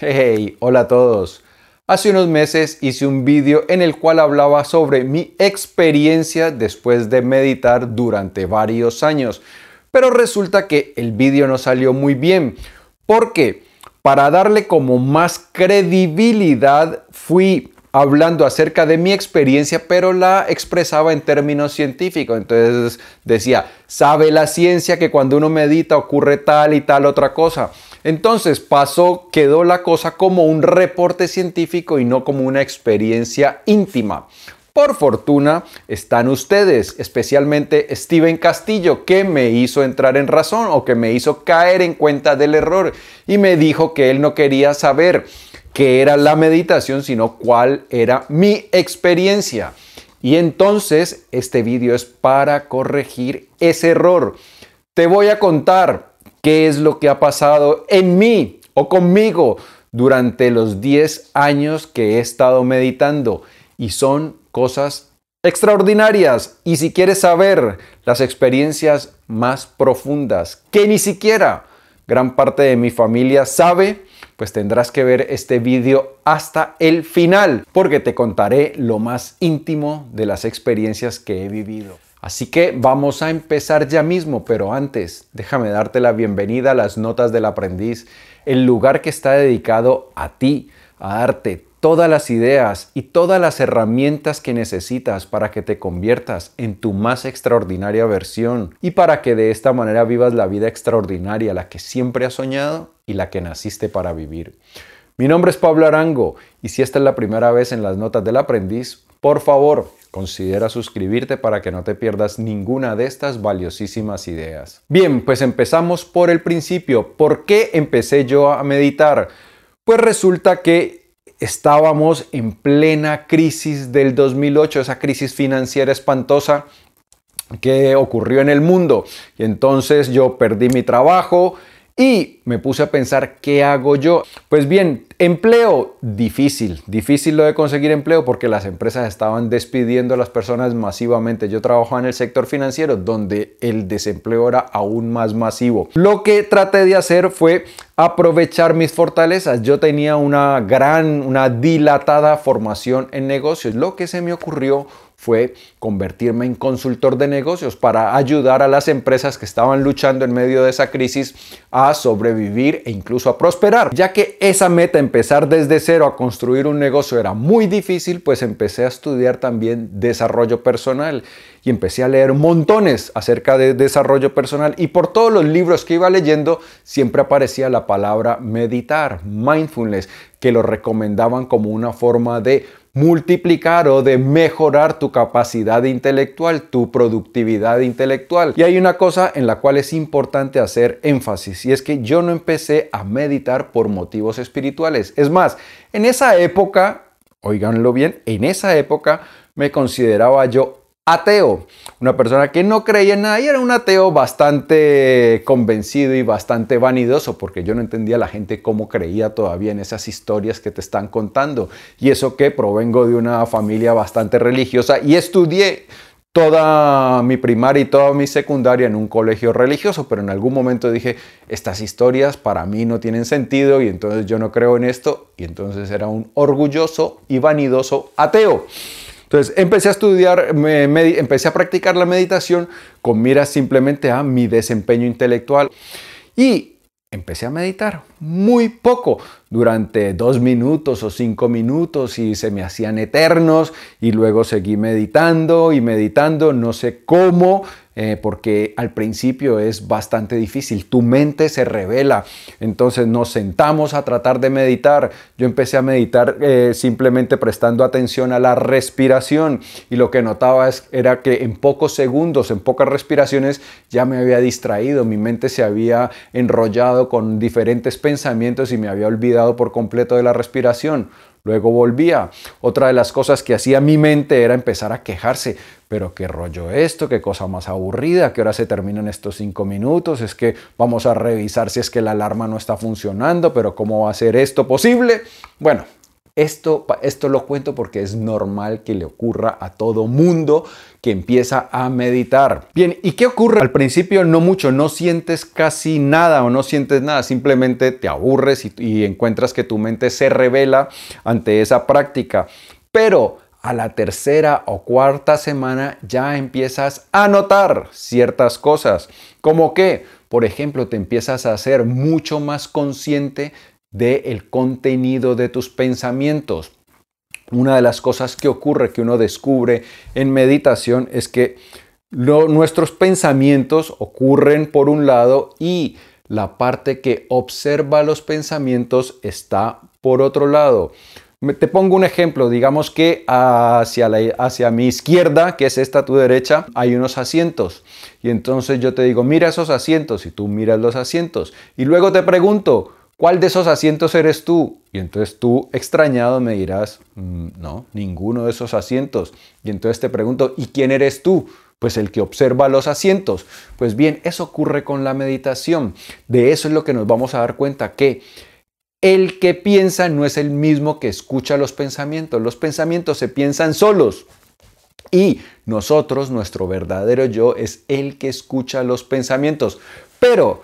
Hey, hola a todos. Hace unos meses hice un vídeo en el cual hablaba sobre mi experiencia después de meditar durante varios años. Pero resulta que el vídeo no salió muy bien. porque Para darle como más credibilidad fui hablando acerca de mi experiencia, pero la expresaba en términos científicos. Entonces decía, sabe la ciencia que cuando uno medita ocurre tal y tal otra cosa. Entonces pasó, quedó la cosa como un reporte científico y no como una experiencia íntima. Por fortuna están ustedes, especialmente Steven Castillo, que me hizo entrar en razón o que me hizo caer en cuenta del error y me dijo que él no quería saber qué era la meditación, sino cuál era mi experiencia. Y entonces este vídeo es para corregir ese error. Te voy a contar qué es lo que ha pasado en mí o conmigo durante los 10 años que he estado meditando. Y son cosas extraordinarias. Y si quieres saber las experiencias más profundas que ni siquiera gran parte de mi familia sabe, pues tendrás que ver este vídeo hasta el final, porque te contaré lo más íntimo de las experiencias que he vivido. Así que vamos a empezar ya mismo, pero antes déjame darte la bienvenida a las Notas del Aprendiz, el lugar que está dedicado a ti, a darte todas las ideas y todas las herramientas que necesitas para que te conviertas en tu más extraordinaria versión y para que de esta manera vivas la vida extraordinaria, la que siempre has soñado y la que naciste para vivir. Mi nombre es Pablo Arango y si esta es la primera vez en las notas del aprendiz, por favor, considera suscribirte para que no te pierdas ninguna de estas valiosísimas ideas. Bien, pues empezamos por el principio. ¿Por qué empecé yo a meditar? Pues resulta que estábamos en plena crisis del 2008, esa crisis financiera espantosa que ocurrió en el mundo. Y entonces yo perdí mi trabajo, y me puse a pensar, ¿qué hago yo? Pues bien, empleo difícil, difícil lo de conseguir empleo porque las empresas estaban despidiendo a las personas masivamente. Yo trabajaba en el sector financiero donde el desempleo era aún más masivo. Lo que traté de hacer fue aprovechar mis fortalezas. Yo tenía una gran, una dilatada formación en negocios. Lo que se me ocurrió fue convertirme en consultor de negocios para ayudar a las empresas que estaban luchando en medio de esa crisis a sobrevivir e incluso a prosperar. Ya que esa meta, empezar desde cero a construir un negocio, era muy difícil, pues empecé a estudiar también desarrollo personal y empecé a leer montones acerca de desarrollo personal y por todos los libros que iba leyendo siempre aparecía la palabra meditar, mindfulness, que lo recomendaban como una forma de multiplicar o de mejorar tu capacidad intelectual, tu productividad intelectual. Y hay una cosa en la cual es importante hacer énfasis y es que yo no empecé a meditar por motivos espirituales. Es más, en esa época, oiganlo bien, en esa época me consideraba yo ateo, una persona que no creía en nada y era un ateo bastante convencido y bastante vanidoso porque yo no entendía a la gente cómo creía todavía en esas historias que te están contando. Y eso que provengo de una familia bastante religiosa y estudié toda mi primaria y toda mi secundaria en un colegio religioso, pero en algún momento dije, estas historias para mí no tienen sentido y entonces yo no creo en esto y entonces era un orgulloso y vanidoso ateo. Entonces empecé a estudiar, empecé a practicar la meditación con miras simplemente a mi desempeño intelectual. Y empecé a meditar muy poco, durante dos minutos o cinco minutos y se me hacían eternos y luego seguí meditando y meditando, no sé cómo, eh, porque al principio es bastante difícil, tu mente se revela, entonces nos sentamos a tratar de meditar, yo empecé a meditar eh, simplemente prestando atención a la respiración. Y lo que notaba es, era que en pocos segundos, en pocas respiraciones ya me había distraído, mi mente se había enrollado con diferentes pensamientos y me había olvidado por completo de la respiración. Luego volvía. Otra de las cosas que hacía mi mente era empezar a quejarse. Pero qué rollo esto, qué cosa más aburrida, qué hora se terminan estos cinco minutos, es que vamos a revisar si es que la alarma no está funcionando, pero ¿cómo va a ser esto posible? Bueno, Esto, esto lo cuento porque es normal que le ocurra a todo mundo que empieza a meditar. Bien, ¿y qué ocurre? Al principio no mucho, no sientes casi nada o no sientes nada, simplemente te aburres y, y encuentras que tu mente se revela ante esa práctica. Pero a la tercera o cuarta semana ya empiezas a notar ciertas cosas, como que, por ejemplo, te empiezas a ser mucho más consciente del contenido de tus pensamientos. Una de las cosas que ocurre, que uno descubre en meditación, es que nuestros pensamientos ocurren por un lado y la parte que observa los pensamientos está por otro lado. Te pongo un ejemplo, digamos que hacia, la, hacia mi izquierda, que es esta tu derecha, hay unos asientos. Y entonces yo te digo, mira esos asientos y tú miras los asientos. Y luego te pregunto, ¿cuál de esos asientos eres tú? Y entonces tú, extrañado, me dirás, mm, no, ninguno de esos asientos. Y entonces te pregunto, ¿y quién eres tú? Pues el que observa los asientos. Pues bien, eso ocurre con la meditación. De eso es lo que nos vamos a dar cuenta, que el que piensa no es el mismo que escucha los pensamientos. Los pensamientos se piensan solos. Y nosotros, nuestro verdadero yo, es el que escucha los pensamientos. Pero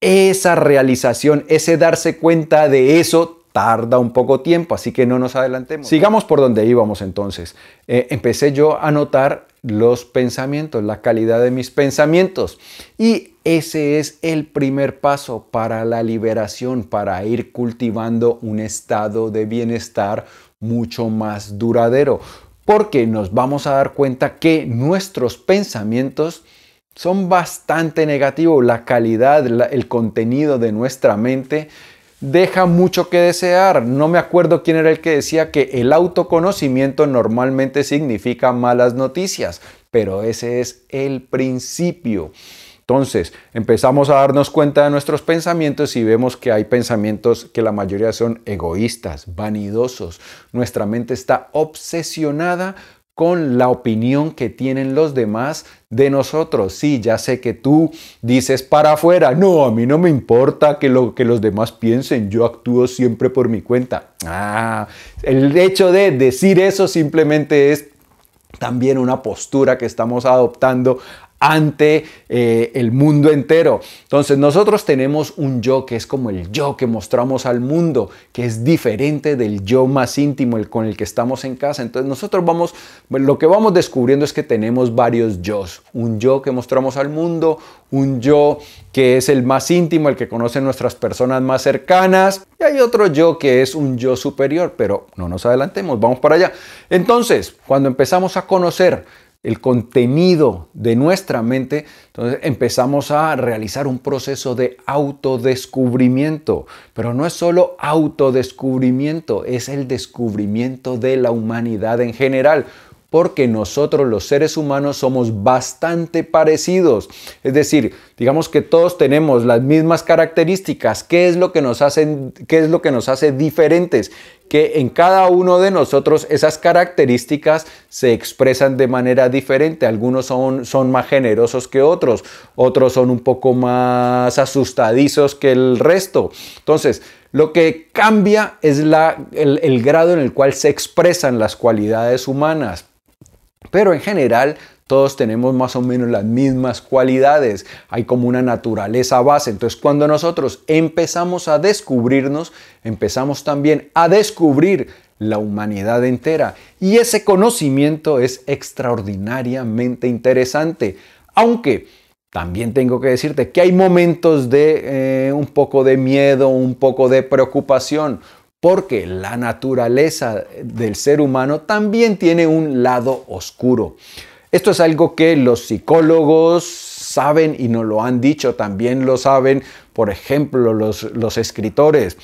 esa realización, ese darse cuenta de eso, tarda un poco tiempo, así que no nos adelantemos. Sigamos por donde íbamos entonces. Eh, empecé yo a notar los pensamientos, la calidad de mis pensamientos. Y ese es el primer paso para la liberación, para ir cultivando un estado de bienestar mucho más duradero. Porque nos vamos a dar cuenta que nuestros pensamientos son bastante negativos. La calidad, el contenido de nuestra mente deja mucho que desear. No me acuerdo quién era el que decía que el autoconocimiento normalmente significa malas noticias, pero ese es el principio. Entonces, empezamos a darnos cuenta de nuestros pensamientos y vemos que hay pensamientos que la mayoría son egoístas, vanidosos. Nuestra mente está obsesionada con la opinión que tienen los demás de nosotros. Sí, ya sé que tú dices para afuera, no, a mí no me importa que lo que los demás piensen, yo actúo siempre por mi cuenta. Ah, el hecho de decir eso simplemente es también una postura que estamos adoptando ante eh, el mundo entero. Entonces nosotros tenemos un yo que es como el yo que mostramos al mundo, que es diferente del yo más íntimo, el con el que estamos en casa. Entonces nosotros vamos, lo que vamos descubriendo es que tenemos varios yo. Un yo que mostramos al mundo, un yo que es el más íntimo, el que conoce nuestras personas más cercanas, y hay otro yo que es un yo superior, pero no nos adelantemos, vamos para allá. Entonces, cuando empezamos a conocer el contenido de nuestra mente, entonces empezamos a realizar un proceso de autodescubrimiento. Pero no es solo autodescubrimiento, es el descubrimiento de la humanidad en general porque nosotros los seres humanos somos bastante parecidos. Es decir, digamos que todos tenemos las mismas características. ¿Qué es lo que nos, hacen, qué es lo que nos hace diferentes? Que en cada uno de nosotros esas características se expresan de manera diferente. Algunos son, son más generosos que otros, otros son un poco más asustadizos que el resto. Entonces, lo que cambia es la, el grado en el cual se expresan las cualidades humanas. Pero en general todos tenemos más o menos las mismas cualidades, hay como una naturaleza base. Entonces cuando nosotros empezamos a descubrirnos, empezamos también a descubrir la humanidad entera. Y ese conocimiento es extraordinariamente interesante, aunque también tengo que decirte que hay momentos de eh, un poco de miedo, un poco de preocupación, porque la naturaleza del ser humano también tiene un lado oscuro. Esto es algo que los psicólogos saben y nos lo han dicho, también lo saben, por ejemplo, los, escritores.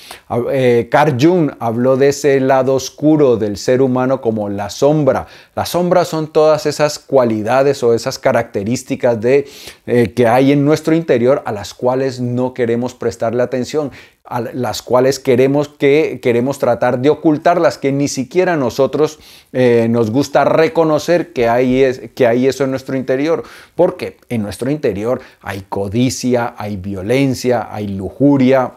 Eh, Carl Jung habló de ese lado oscuro del ser humano como la sombra. Las sombras son todas esas cualidades o esas características de, eh, que hay en nuestro interior a las cuales no queremos prestarle atención a las cuales queremos, que, queremos tratar de ocultarlas, que ni siquiera nosotros eh, nos gusta reconocer que hay, es, que hay eso en nuestro interior, porque en nuestro interior hay codicia, hay violencia, hay lujuria,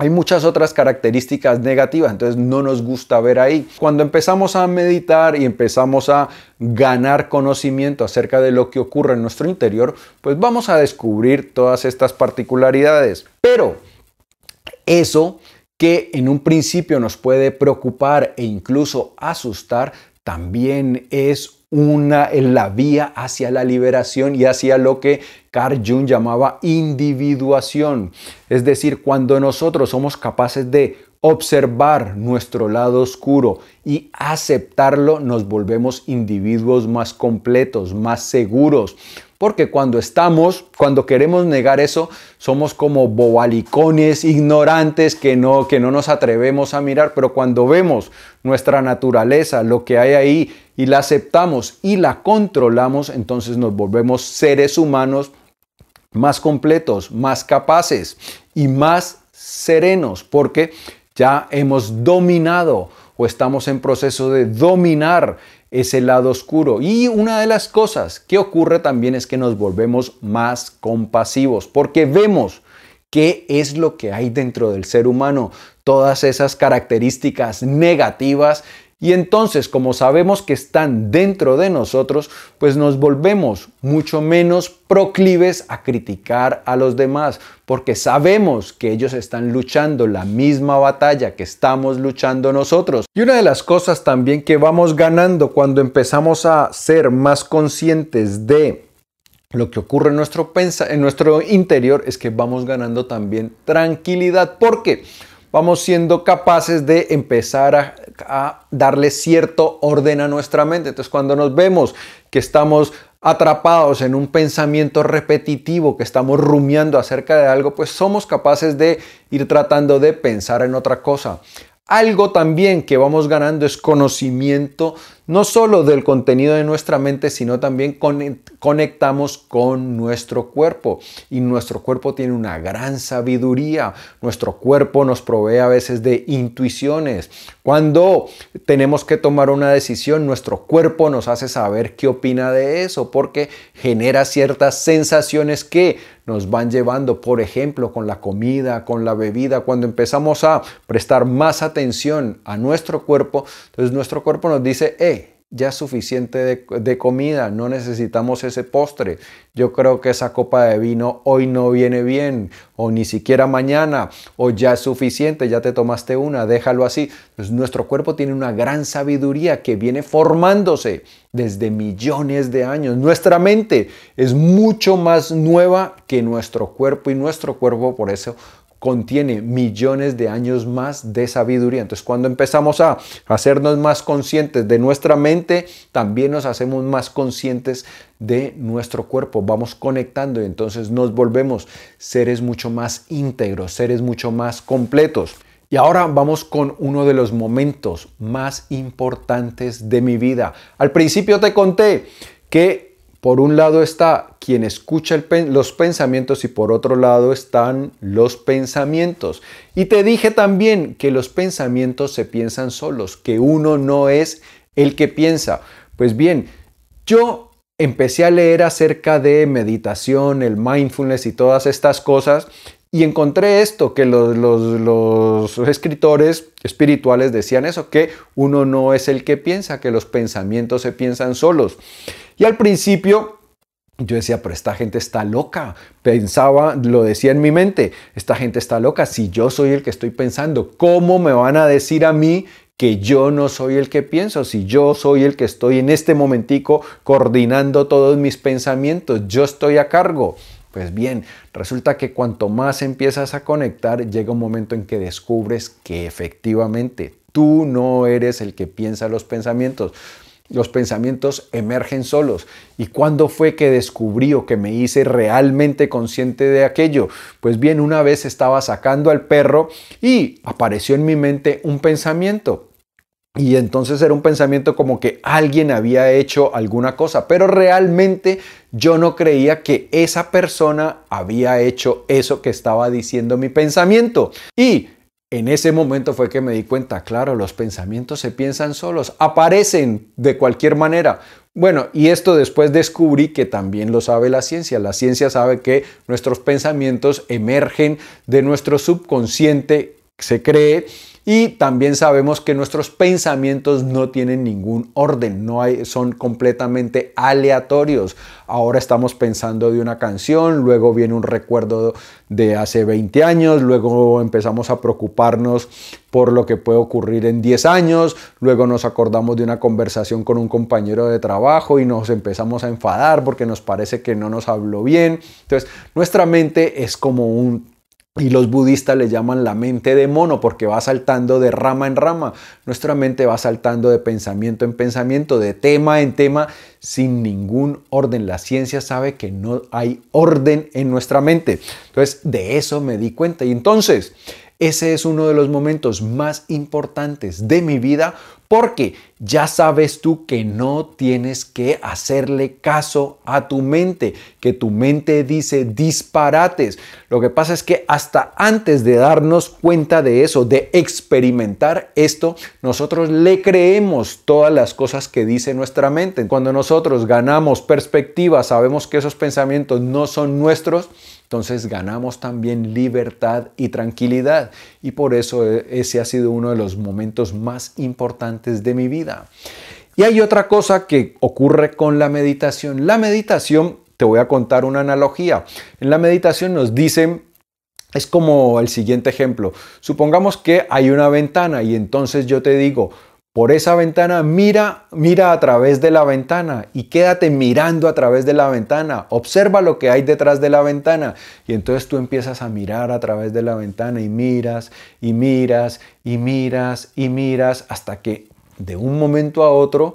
hay muchas otras características negativas, entonces no nos gusta ver ahí. Cuando empezamos a meditar y empezamos a ganar conocimiento acerca de lo que ocurre en nuestro interior, pues vamos a descubrir todas estas particularidades. Pero eso que en un principio nos puede preocupar e incluso asustar, también es una en la vía hacia la liberación y hacia lo que Carl Jung llamaba individuación. Es decir, cuando nosotros somos capaces de observar nuestro lado oscuro y aceptarlo, nos volvemos individuos más completos, más seguros, porque cuando estamos, cuando queremos negar eso, somos como bobalicones, ignorantes, que no, que no nos atrevemos a mirar, pero cuando vemos nuestra naturaleza, lo que hay ahí, y la aceptamos y la controlamos, entonces nos volvemos seres humanos más completos, más capaces y más serenos, porque ya hemos dominado o estamos en proceso de dominar ese lado oscuro. Y una de las cosas que ocurre también es que nos volvemos más compasivos porque vemos qué es lo que hay dentro del ser humano, todas esas características negativas y entonces, como sabemos que están dentro de nosotros, pues nos volvemos mucho menos proclives a criticar a los demás, porque sabemos que ellos están luchando la misma batalla que estamos luchando nosotros. Y una de las cosas también que vamos ganando cuando empezamos a ser más conscientes de lo que ocurre en nuestro, en nuestro interior es que vamos ganando también tranquilidad. ¿Por qué? Vamos siendo capaces de empezar a, darle cierto orden a nuestra mente. Entonces cuando nos vemos que estamos atrapados en un pensamiento repetitivo, que estamos rumiando acerca de algo, pues somos capaces de ir tratando de pensar en otra cosa. Algo también que vamos ganando es conocimiento, no solo del contenido de nuestra mente, sino también conectamos con nuestro cuerpo. Y nuestro cuerpo tiene una gran sabiduría. Nuestro cuerpo nos provee a veces de intuiciones. Cuando tenemos que tomar una decisión, nuestro cuerpo nos hace saber qué opina de eso, porque genera ciertas sensaciones que nos van llevando, por ejemplo, con la comida, con la bebida, cuando empezamos a prestar más atención a nuestro cuerpo, entonces nuestro cuerpo nos dice, eh, ya es suficiente de, comida, no necesitamos ese postre. Yo creo que esa copa de vino hoy no viene bien, o ni siquiera mañana, o ya es suficiente, ya te tomaste una, déjalo así. Pues nuestro cuerpo tiene una gran sabiduría que viene formándose desde millones de años. Nuestra mente es mucho más nueva que nuestro cuerpo y nuestro cuerpo por eso contiene millones de años más de sabiduría. Entonces, cuando empezamos a hacernos más conscientes de nuestra mente, también nos hacemos más conscientes de nuestro cuerpo. Vamos conectando y entonces nos volvemos seres mucho más íntegros, seres mucho más completos. Y ahora vamos con uno de los momentos más importantes de mi vida. Al principio te conté que por un lado está quien escucha los pensamientos y por otro lado están los pensamientos. Y te dije también que los pensamientos se piensan solos, que uno no es el que piensa. Pues bien, yo empecé a leer acerca de meditación, el mindfulness y todas estas cosas y encontré esto, que los, los, escritores espirituales decían eso, que uno no es el que piensa, que los pensamientos se piensan solos. Y al principio yo decía, pero esta gente está loca. Pensaba, lo decía en mi mente, esta gente está loca. Si yo soy el que estoy pensando, ¿cómo me van a decir a mí que yo no soy el que pienso? Si yo soy el que estoy en este momentico coordinando todos mis pensamientos, yo estoy a cargo. Pues bien, resulta que cuanto más empiezas a conectar, llega un momento en que descubres que efectivamente tú no eres el que piensa los pensamientos los pensamientos emergen solos. ¿Y cuándo fue que descubrí o que me hice realmente consciente de aquello? Pues bien, una vez estaba sacando al perro y apareció en mi mente un pensamiento. Y entonces era un pensamiento como que alguien había hecho alguna cosa, pero realmente yo no creía que esa persona había hecho eso que estaba diciendo mi pensamiento. Y en ese momento fue que me di cuenta, claro, los pensamientos se piensan solos, aparecen de cualquier manera. Bueno, y esto después descubrí que también lo sabe la ciencia. La ciencia sabe que nuestros pensamientos emergen de nuestro subconsciente, se cree, y también sabemos que nuestros pensamientos no tienen ningún orden, no hay, son completamente aleatorios. Ahora estamos pensando de una canción, luego viene un recuerdo de hace 20 años, luego empezamos a preocuparnos por lo que puede ocurrir en 10 años, luego nos acordamos de una conversación con un compañero de trabajo y nos empezamos a enfadar porque nos parece que no nos habló bien. Entonces, nuestra mente es como un y los budistas le llaman la mente de mono porque va saltando de rama en rama. Nuestra mente va saltando de pensamiento en pensamiento, de tema en tema, sin ningún orden. La ciencia sabe que no hay orden en nuestra mente. Entonces, de eso me di cuenta. Y entonces, ese es uno de los momentos más importantes de mi vida porque ya sabes tú que no tienes que hacerle caso a tu mente, que tu mente dice disparates. Lo que pasa es que hasta antes de darnos cuenta de eso, de experimentar esto, nosotros le creemos todas las cosas que dice nuestra mente. Cuando nosotros ganamos perspectiva, sabemos que esos pensamientos no son nuestros, entonces ganamos también libertad y tranquilidad. Y por eso eh, ese ha sido uno de los momentos más importantes de mi vida. Y hay otra cosa que ocurre con la meditación. La meditación, te voy a contar una analogía. En la meditación nos dicen es como el siguiente ejemplo. Supongamos que hay una ventana y entonces yo te digo, por esa ventana, mira, mira a través de la ventana y quédate mirando a través de la ventana. Observa lo que hay detrás de la ventana y entonces tú empiezas a mirar a través de la ventana y miras y miras y miras y miras hasta que de un momento a otro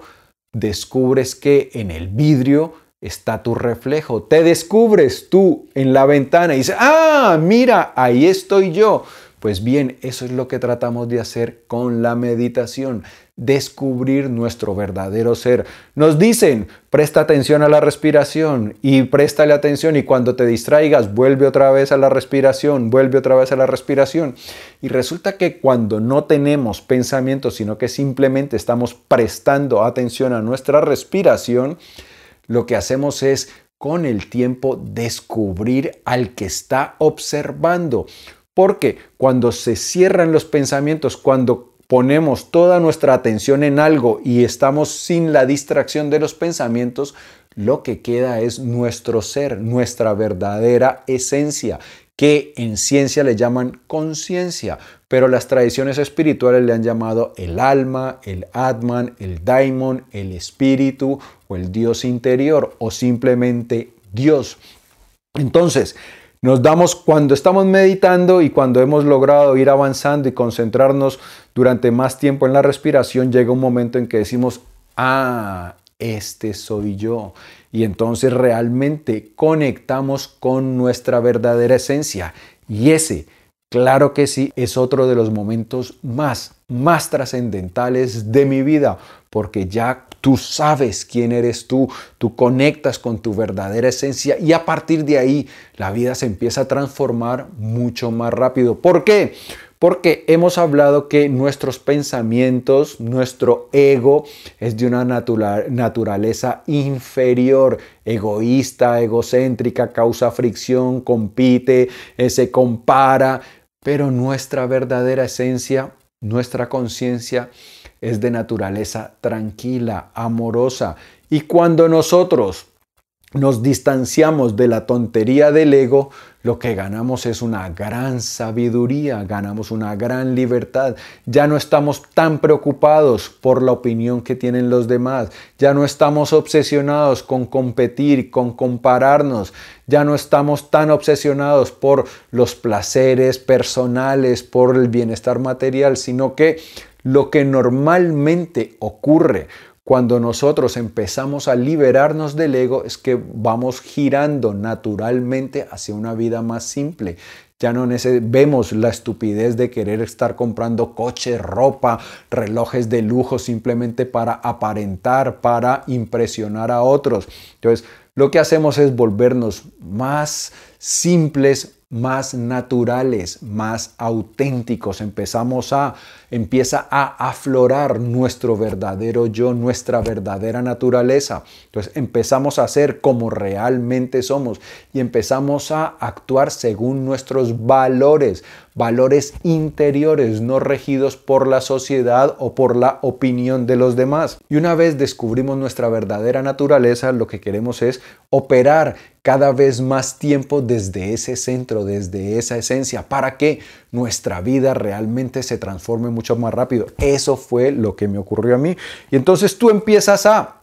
descubres que en el vidrio está tu reflejo. Te descubres tú en la ventana y dices, ah, mira, ahí estoy yo. Pues bien, eso es lo que tratamos de hacer con la meditación, descubrir nuestro verdadero ser. Nos dicen, presta atención a la respiración y préstale atención y cuando te distraigas, vuelve otra vez a la respiración, vuelve otra vez a la respiración. Y resulta que cuando no tenemos pensamientos, sino que simplemente estamos prestando atención a nuestra respiración, lo que hacemos es con el tiempo descubrir al que está observando. Porque cuando se cierran los pensamientos, cuando ponemos toda nuestra atención en algo y estamos sin la distracción de los pensamientos, lo que queda es nuestro ser, nuestra verdadera esencia, que en ciencia le llaman conciencia, pero las tradiciones espirituales le han llamado el alma, el Atman, el Daimon, el espíritu o el Dios interior o simplemente Dios. Entonces, nos damos cuando estamos meditando y cuando hemos logrado ir avanzando y concentrarnos durante más tiempo en la respiración, llega un momento en que decimos, ah, este soy yo. Y entonces realmente conectamos con nuestra verdadera esencia. Y ese, claro que sí, es otro de los momentos más, más trascendentales de mi vida, porque ya Tú sabes quién eres tú, tú conectas con tu verdadera esencia y a partir de ahí la vida se empieza a transformar mucho más rápido. ¿Por qué? Porque hemos hablado que nuestros pensamientos, nuestro ego es de una naturaleza inferior, egoísta, egocéntrica, causa fricción, compite, eh, se compara, pero nuestra verdadera esencia, nuestra conciencia, es de naturaleza tranquila, amorosa. Y cuando nosotros nos distanciamos de la tontería del ego, lo que ganamos es una gran sabiduría, ganamos una gran libertad. Ya no estamos tan preocupados por la opinión que tienen los demás, ya no estamos obsesionados con competir, con compararnos, ya no estamos tan obsesionados por los placeres personales, por el bienestar material, sino que lo que normalmente ocurre cuando nosotros empezamos a liberarnos del ego es que vamos girando naturalmente hacia una vida más simple. Ya no vemos la estupidez de querer estar comprando coches, ropa, relojes de lujo simplemente para aparentar, para impresionar a otros. Entonces, lo que hacemos es volvernos más simples, más naturales, más auténticos. Empezamos a, empieza a aflorar nuestro verdadero yo, nuestra verdadera naturaleza. Entonces empezamos a ser como realmente somos y empezamos a actuar según nuestros valores, valores interiores, no regidos por la sociedad o por la opinión de los demás. Y una vez descubrimos nuestra verdadera naturaleza, lo que queremos es operar cada vez más tiempo desde ese centro, desde esa esencia, para que nuestra vida realmente se transforme mucho más rápido. Eso fue lo que me ocurrió a mí. Y entonces tú empiezas a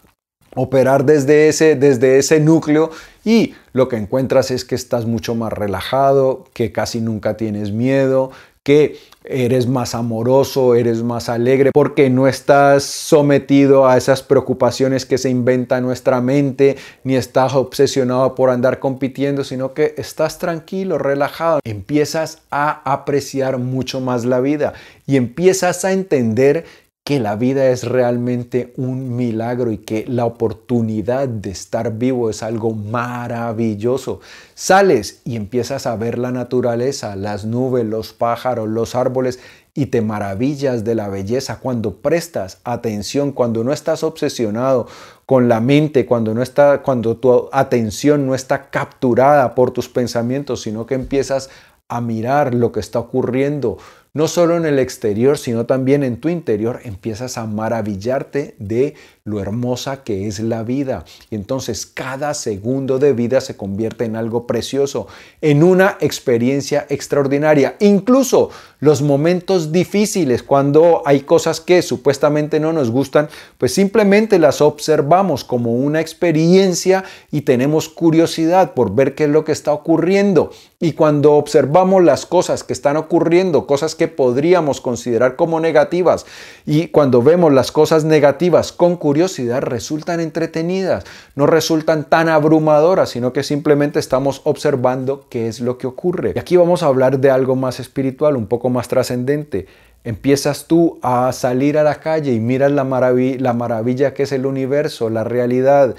operar desde ese, desde ese núcleo y lo que encuentras es que estás mucho más relajado, que casi nunca tienes miedo, que eres más amoroso, eres más alegre, porque no estás sometido a esas preocupaciones que se inventa nuestra mente, ni estás obsesionado por andar compitiendo, sino que estás tranquilo, relajado. Empiezas a apreciar mucho más la vida y empiezas a entender que la vida es realmente un milagro y que la oportunidad de estar vivo es algo maravilloso. Sales y empiezas a ver la naturaleza, las nubes, los pájaros, los árboles y te maravillas de la belleza cuando prestas atención, cuando no estás obsesionado con la mente, cuando no está cuando tu atención no está capturada por tus pensamientos, sino que empiezas a mirar lo que está ocurriendo, no solo en el exterior, sino también en tu interior, empiezas a maravillarte de lo hermosa que es la vida. Y entonces cada segundo de vida se convierte en algo precioso, en una experiencia extraordinaria. Incluso los momentos difíciles, cuando hay cosas que supuestamente no nos gustan, pues simplemente las observamos como una experiencia y tenemos curiosidad por ver qué es lo que está ocurriendo. Y cuando observamos las cosas que están ocurriendo, cosas que podríamos considerar como negativas, y cuando vemos las cosas negativas con curiosidad, resultan entretenidas, no resultan tan abrumadoras, sino que simplemente estamos observando qué es lo que ocurre. Y aquí vamos a hablar de algo más espiritual, un poco más trascendente. Empiezas tú a salir a la calle y miras la, la maravilla que es el universo, la realidad,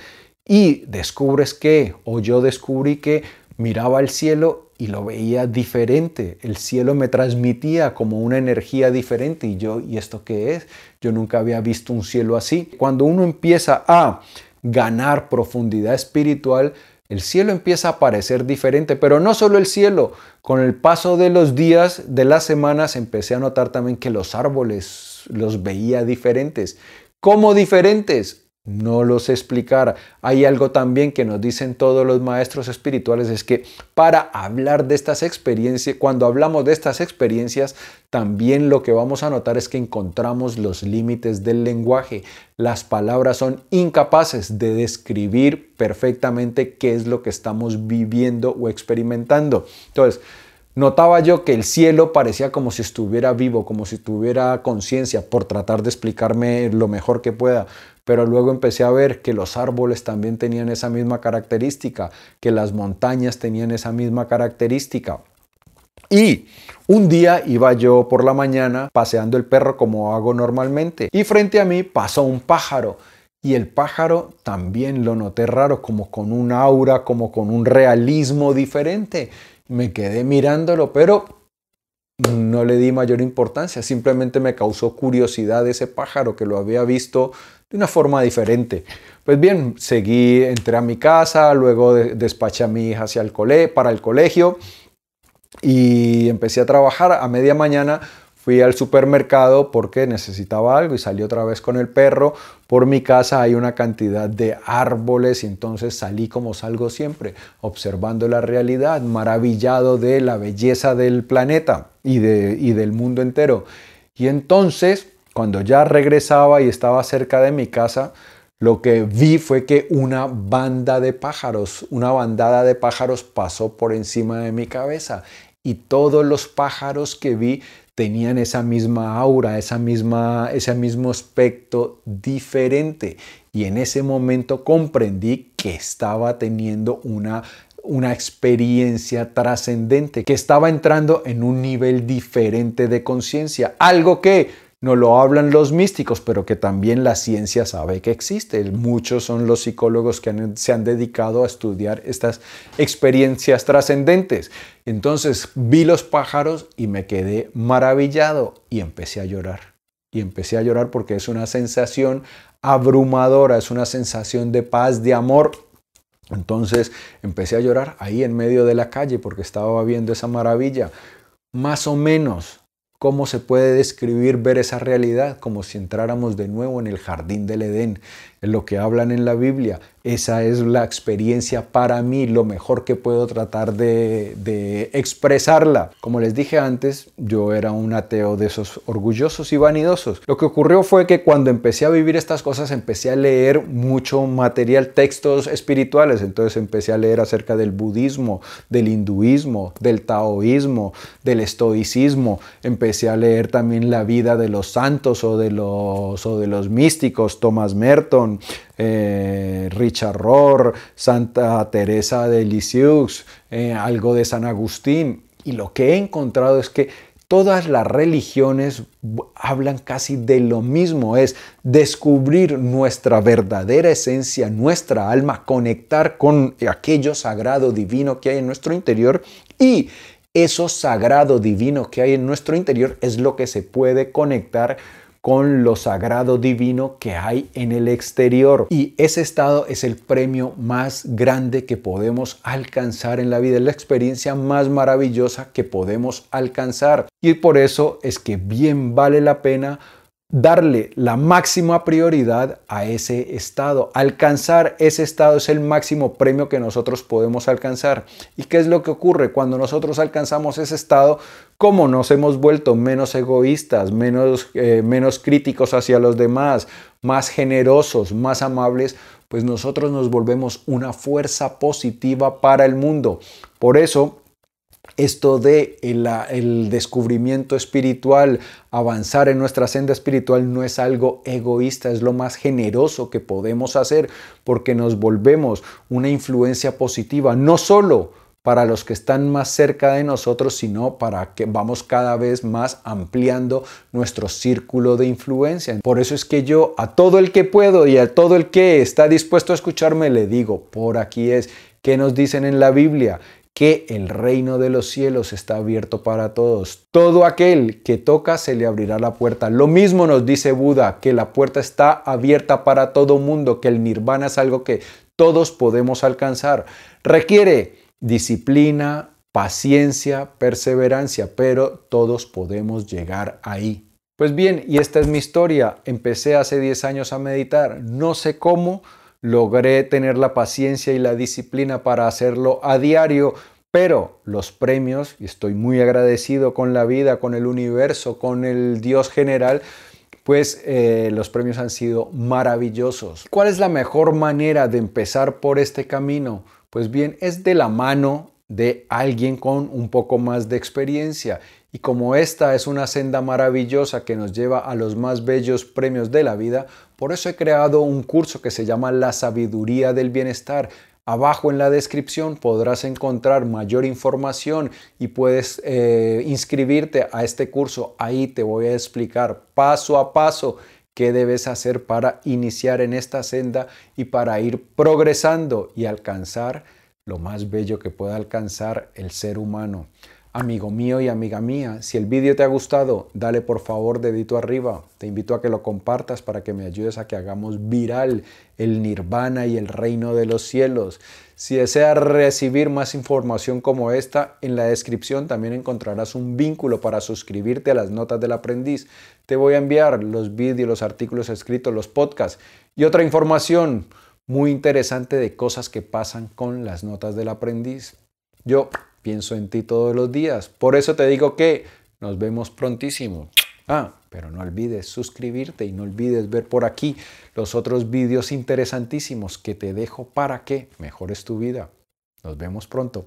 y descubres que, o yo descubrí que miraba al cielo y lo veía diferente. El cielo me transmitía como una energía diferente y yo, ¿y esto qué es? Yo nunca había visto un cielo así. Cuando uno empieza a ganar profundidad espiritual, el cielo empieza a parecer diferente, pero no solo el cielo. Con el paso de los días, de las semanas, empecé a notar también que los árboles los veía diferentes. ¿Cómo diferentes? No los explicar. Hay algo también que nos dicen todos los maestros espirituales, es que para hablar de estas experiencias, cuando hablamos de estas experiencias, también lo que vamos a notar es que encontramos los límites del lenguaje. Las palabras son incapaces de describir perfectamente qué es lo que estamos viviendo o experimentando. Entonces, Notaba yo que el cielo parecía como si estuviera vivo, como si tuviera conciencia, por tratar de explicarme lo mejor que pueda. Pero luego empecé a ver que los árboles también tenían esa misma característica, que las montañas tenían esa misma característica. Y un día iba yo por la mañana paseando el perro como hago normalmente y frente a mí pasó un pájaro y el pájaro también lo noté raro, como con un aura, como con un realismo diferente. Me quedé mirándolo, pero no le di mayor importancia, simplemente me causó curiosidad ese pájaro que lo había visto de una forma diferente. Pues bien, seguí, entré a mi casa, luego despaché a mi hija hacia el cole, para el colegio y empecé a trabajar a media mañana Fui al supermercado porque necesitaba algo y salí otra vez con el perro. Por mi casa hay una cantidad de árboles y entonces salí como salgo siempre, observando la realidad, maravillado de la belleza del planeta y, de, y del mundo entero. Y entonces, cuando ya regresaba y estaba cerca de mi casa, lo que vi fue que una banda de pájaros, una bandada de pájaros pasó por encima de mi cabeza y todos los pájaros que vi tenían esa misma aura, esa misma, ese mismo aspecto diferente. Y en ese momento comprendí que estaba teniendo una, una experiencia trascendente, que estaba entrando en un nivel diferente de conciencia, algo que no lo hablan los místicos, pero que también la ciencia sabe que existe. Muchos son los psicólogos que se han dedicado a estudiar estas experiencias trascendentes. Entonces vi los pájaros y me quedé maravillado y empecé a llorar. Y empecé a llorar porque es una sensación abrumadora, es una sensación de paz, de amor. Entonces empecé a llorar ahí en medio de la calle porque estaba viendo esa maravilla. Más o menos ¿Cómo se puede describir ver esa realidad? Como si entráramos de nuevo en el jardín del Edén, lo que hablan en la Biblia. Esa es la experiencia para mí, lo mejor que puedo tratar de, expresarla. Como les dije antes, yo era un ateo de esos orgullosos y vanidosos. Lo que ocurrió fue que cuando empecé a vivir estas cosas, empecé a leer mucho material, textos espirituales. Entonces empecé a leer acerca del budismo, del hinduismo, del taoísmo, del estoicismo. Empecé a leer también la vida de los santos o de los, o de los místicos, Thomas Merton, eh, Richard Rohr, Santa Teresa de Lisieux, eh, algo de San Agustín. Y lo que he encontrado es que todas las religiones hablan casi de lo mismo, es descubrir nuestra verdadera esencia, nuestra alma, conectar con aquello sagrado divino que hay en nuestro interior y eso sagrado divino que hay en nuestro interior es lo que se puede conectar con lo sagrado divino que hay en el exterior. Y ese estado es el premio más grande que podemos alcanzar en la vida, es la experiencia más maravillosa que podemos alcanzar. Y por eso es que bien vale la pena darle la máxima prioridad a ese estado. Alcanzar ese estado es el máximo premio que nosotros podemos alcanzar. ¿Y qué es lo que ocurre cuando nosotros alcanzamos ese estado? Como nos hemos vuelto menos egoístas, menos, eh, menos críticos hacia los demás, más generosos, más amables, pues nosotros nos volvemos una fuerza positiva para el mundo. Por eso, esto de el, descubrimiento espiritual, avanzar en nuestra senda espiritual no es algo egoísta, es lo más generoso que podemos hacer porque nos volvemos una influencia positiva, no solo para los que están más cerca de nosotros, sino para que vamos cada vez más ampliando nuestro círculo de influencia. Por eso es que yo a todo el que puedo y a todo el que está dispuesto a escucharme le digo, por aquí es, ¿qué nos dicen en la Biblia? Que el reino de los cielos está abierto para todos. Todo aquel que toca se le abrirá la puerta. Lo mismo nos dice Buda, que la puerta está abierta para todo mundo, que el nirvana es algo que todos podemos alcanzar. Requiere disciplina, paciencia, perseverancia, pero todos podemos llegar ahí. Pues bien, y esta es mi historia. Empecé hace 10 años a meditar. No sé cómo, logré tener la paciencia y la disciplina para hacerlo a diario, pero los premios, y estoy muy agradecido con la vida, con el universo, con el Dios general, pues eh, los premios han sido maravillosos. ¿Cuál es la mejor manera de empezar por este camino? Pues bien, es de la mano de alguien con un poco más de experiencia. Y como esta es una senda maravillosa que nos lleva a los más bellos premios de la vida, por eso he creado un curso que se llama La sabiduría del bienestar. Abajo en la descripción podrás encontrar mayor información y puedes eh, inscribirte a este curso. Ahí te voy a explicar paso a paso qué debes hacer para iniciar en esta senda y para ir progresando y alcanzar lo más bello que pueda alcanzar el ser humano. Amigo mío y amiga mía, si el vídeo te ha gustado, dale por favor dedito arriba. Te invito a que lo compartas para que me ayudes a que hagamos viral el nirvana y el reino de los cielos. Si deseas recibir más información como esta, en la descripción también encontrarás un vínculo para suscribirte a las notas del aprendiz. Te voy a enviar los vídeos, los artículos escritos, los podcasts y otra información muy interesante de cosas que pasan con las notas del aprendiz. Yo pienso en ti todos los días. Por eso te digo que nos vemos prontísimo. Ah, pero no olvides suscribirte y no olvides ver por aquí los otros vídeos interesantísimos que te dejo para que mejores tu vida. Nos vemos pronto.